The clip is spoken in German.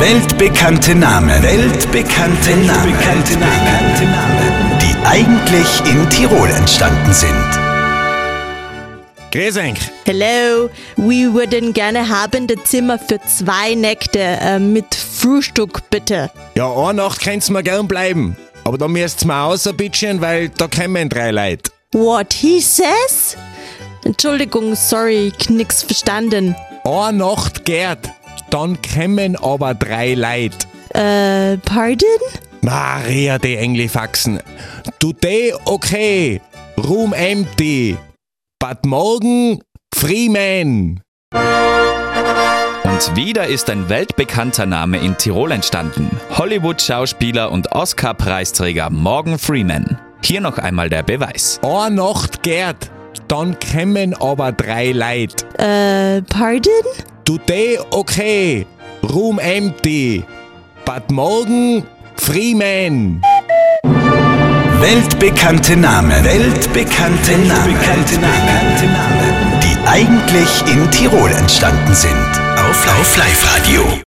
Weltbekannte Namen. Weltbekannte Namen. Weltbekannte Namen. Die eigentlich in Tirol entstanden sind. Grüß euch. Hello, wir würden gerne haben das Zimmer für zwei Nächte äh, mit Frühstück, bitte. Ja, eine Nacht könnt's mir gern bleiben. Aber da müsst's mir rausbitschen, weil da kommen drei Leute. What he says? Entschuldigung, sorry, ich nix verstanden. Eine Nacht geht, dann kommen aber drei Leute. Äh, pardon? Maria, die Englifaxen. Today okay, room empty. But morgen Freeman. Und wieder ist ein weltbekannter Name in Tirol entstanden. Hollywood-Schauspieler und Oscar-Preisträger Morgan Freeman. Hier noch einmal der Beweis. Eine Nacht geht, dann kommen aber drei Leute. Äh, pardon? Today okay, room empty. But morgen Freeman. Weltbekannte Namen. Weltbekannte Namen. Weltbekannte Namen. Die eigentlich in Tirol entstanden sind. Auf Live-Radio.